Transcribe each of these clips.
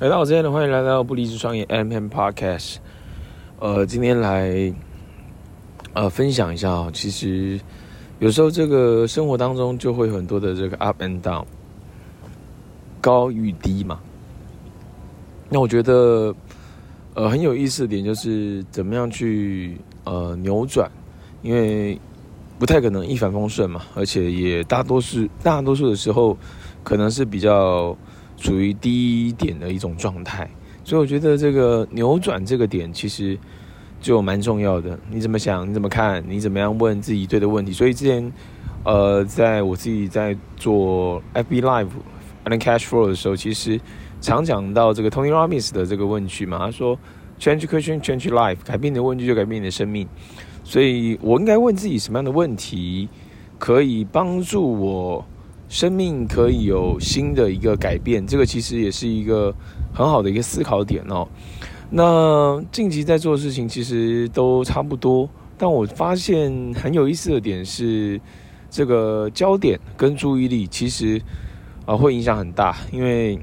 来到我这边的，欢迎来到不离职创业 M&M Podcast。呃，今天来呃分享一下哦，其实有时候这个生活当中就会很多的这个 up and down，高与低嘛。那我觉得呃很有意思的点就是怎么样去呃扭转，因为。不太可能一帆风顺嘛，而且也大多数大多数的时候，可能是比较处于低点的一种状态，所以我觉得这个扭转这个点其实就蛮重要的。你怎么想？你怎么看？你怎么样问自己对的问题？所以之前呃，在我自己在做 FB Live and Cash Flow 的时候，其实常讲到这个 Tony Robbins 的这个问句嘛，他说 Change question, change life，改变你的问句就改变你的生命。所以我应该问自己什么样的问题，可以帮助我生命可以有新的一个改变？这个其实也是一个很好的一个思考点哦。那近期在做的事情其实都差不多，但我发现很有意思的点是，这个焦点跟注意力其实啊会影响很大，因为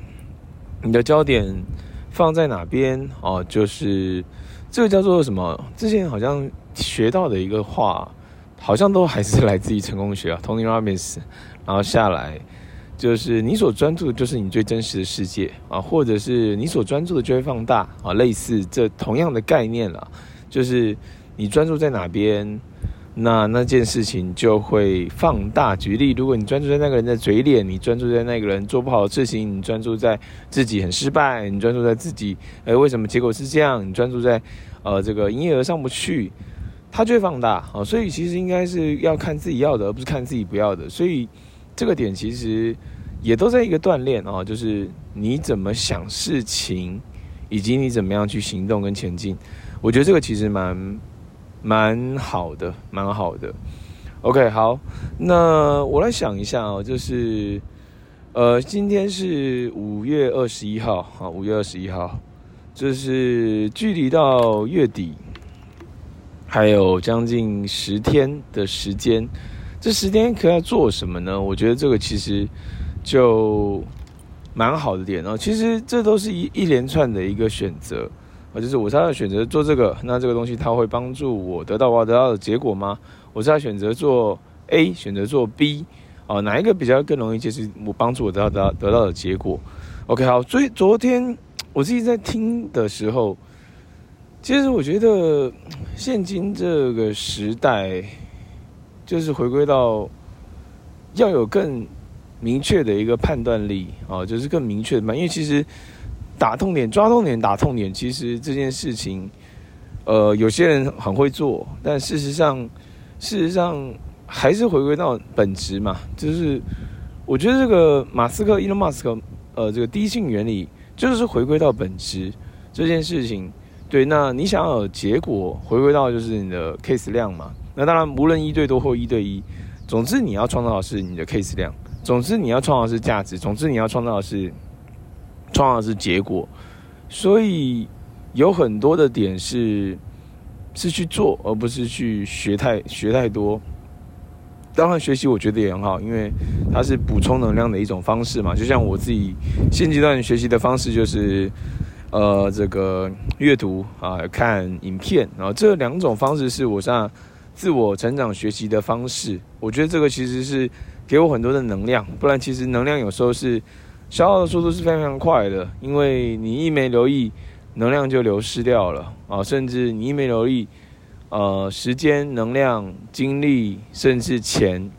你的焦点放在哪边哦，就是这个叫做什么？之前好像。学到的一个话，好像都还是来自于成功学啊，Tony Robbins，然后下来就是你所专注的就是你最真实的世界啊，或者是你所专注的就会放大啊，类似这同样的概念了，就是你专注在哪边，那那件事情就会放大。举例，如果你专注在那个人的嘴脸，你专注在那个人做不好的事情，你专注在自己很失败，你专注在自己，呃，为什么结果是这样？你专注在呃这个营业额上不去。它就会放大啊，所以其实应该是要看自己要的，而不是看自己不要的。所以这个点其实也都在一个锻炼啊，就是你怎么想事情，以及你怎么样去行动跟前进。我觉得这个其实蛮蛮好的，蛮好的。OK，好，那我来想一下啊，就是呃，今天是五月二十一号啊，五月二十一号，就是距离到月底。还有将近十天的时间，这十天可以要做什么呢？我觉得这个其实就蛮好的点哦。其实这都是一一连串的一个选择啊，就是我是要选择做这个，那这个东西它会帮助我得到我要得到的结果吗？我是要选择做 A，选择做 B 啊，哪一个比较更容易就是我帮助我得到得到得到的结果？OK，好，所以昨天我自己在听的时候。其实我觉得，现今这个时代，就是回归到要有更明确的一个判断力啊，就是更明确的嘛。因为其实打痛点、抓痛点、打痛点，其实这件事情，呃，有些人很会做，但事实上，事实上还是回归到本质嘛。就是我觉得这个马斯克、伊隆马斯克，呃，这个第一性原理，就是回归到本质这件事情。对，那你想要有结果，回归到就是你的 case 量嘛。那当然，无论一对多或一对一，总之你要创造的是你的 case 量，总之你要创造的是价值，总之你要创造的是创造的是结果。所以有很多的点是是去做，而不是去学太学太多。当然，学习我觉得也很好，因为它是补充能量的一种方式嘛。就像我自己现阶段学习的方式就是。呃，这个阅读啊，看影片，然后这两种方式是我上自我成长学习的方式。我觉得这个其实是给我很多的能量，不然其实能量有时候是消耗的速度是非常非常快的，因为你一没留意，能量就流失掉了啊，甚至你一没留意，呃，时间、能量、精力，甚至钱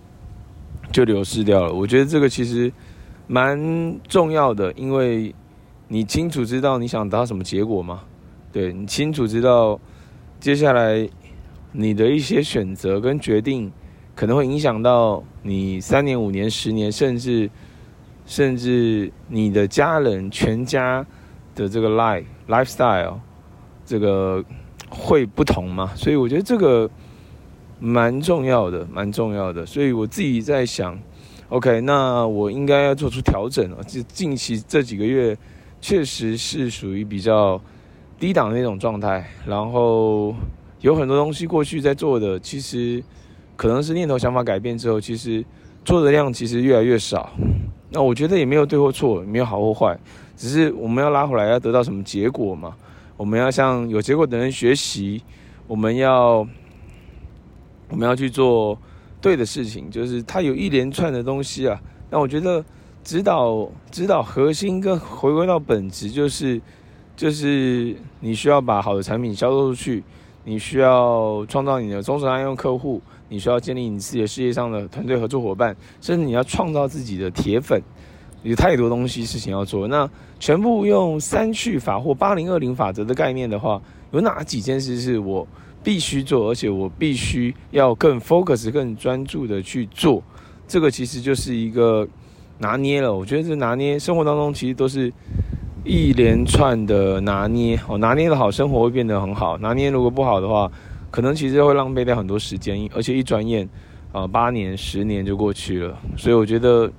就流失掉了。我觉得这个其实蛮重要的，因为。你清楚知道你想达到什么结果吗？对，你清楚知道接下来你的一些选择跟决定可能会影响到你三年、五年、十年，甚至甚至你的家人全家的这个 life lifestyle 这个会不同吗？所以我觉得这个蛮重要的，蛮重要的。所以我自己在想，OK，那我应该要做出调整了。就近期这几个月。确实是属于比较低档的那种状态，然后有很多东西过去在做的，其实可能是念头想法改变之后，其实做的量其实越来越少。那我觉得也没有对或错，没有好或坏，只是我们要拉回来要得到什么结果嘛？我们要向有结果的人学习，我们要我们要去做对的事情，就是它有一连串的东西啊。那我觉得指导指导核心跟回归到本质，就是就是你需要把好的产品销售出去，你需要创造你的忠实爱用客户，你需要建立你自己的事业上的团队合作伙伴，甚至你要创造自己的铁粉。有太多东西事情要做，那全部用三去法或八零二零法则的概念的话，有哪几件事是我必须做，而且我必须要更 focus、更专注的去做？这个其实就是一个拿捏了。我觉得这拿捏生活当中其实都是一连串的拿捏哦，拿捏的好，生活会变得很好；拿捏如果不好的话，可能其实会浪费掉很多时间，而且一转眼啊，八年、十年就过去了。所以我觉得。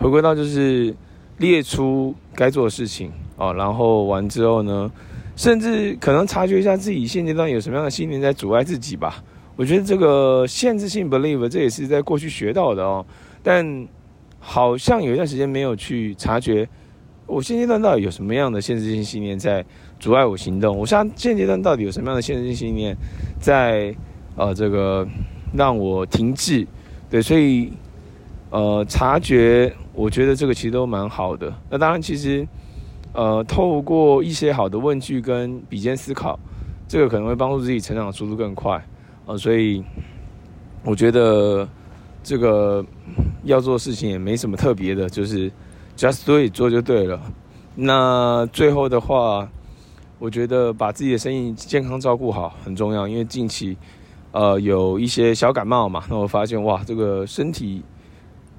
回归到就是列出该做的事情啊，然后完之后呢，甚至可能察觉一下自己现阶段有什么样的信念在阻碍自己吧。我觉得这个限制性 believe 这也是在过去学到的哦，但好像有一段时间没有去察觉，我现阶段到底有什么样的限制性信念在阻碍我行动？我现现阶段到底有什么样的限制性信念在呃这个让我停滞？对，所以呃察觉。我觉得这个其实都蛮好的。那当然，其实，呃，透过一些好的问句跟比肩思考，这个可能会帮助自己成长速度更快。呃，所以我觉得这个要做事情也没什么特别的，就是 just do it 做就对了。那最后的话，我觉得把自己的身体健康照顾好很重要，因为近期呃有一些小感冒嘛，那我发现哇，这个身体。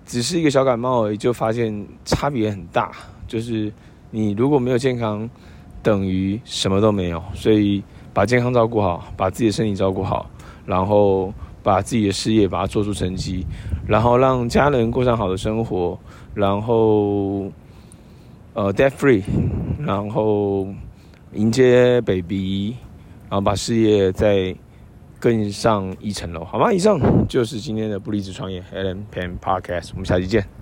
只是一个小感冒而已，就发现差别很大。就是你如果没有健康，等于什么都没有。所以把健康照顾好，把自己的身体照顾好，然后把自己的事业把它做出成绩，然后让家人过上好的生活，然后呃 debt free，然后迎接 baby，然后把事业再。更上一层楼，好吗？以上就是今天的不离职创业，Allen Pen Podcast，我们下期见。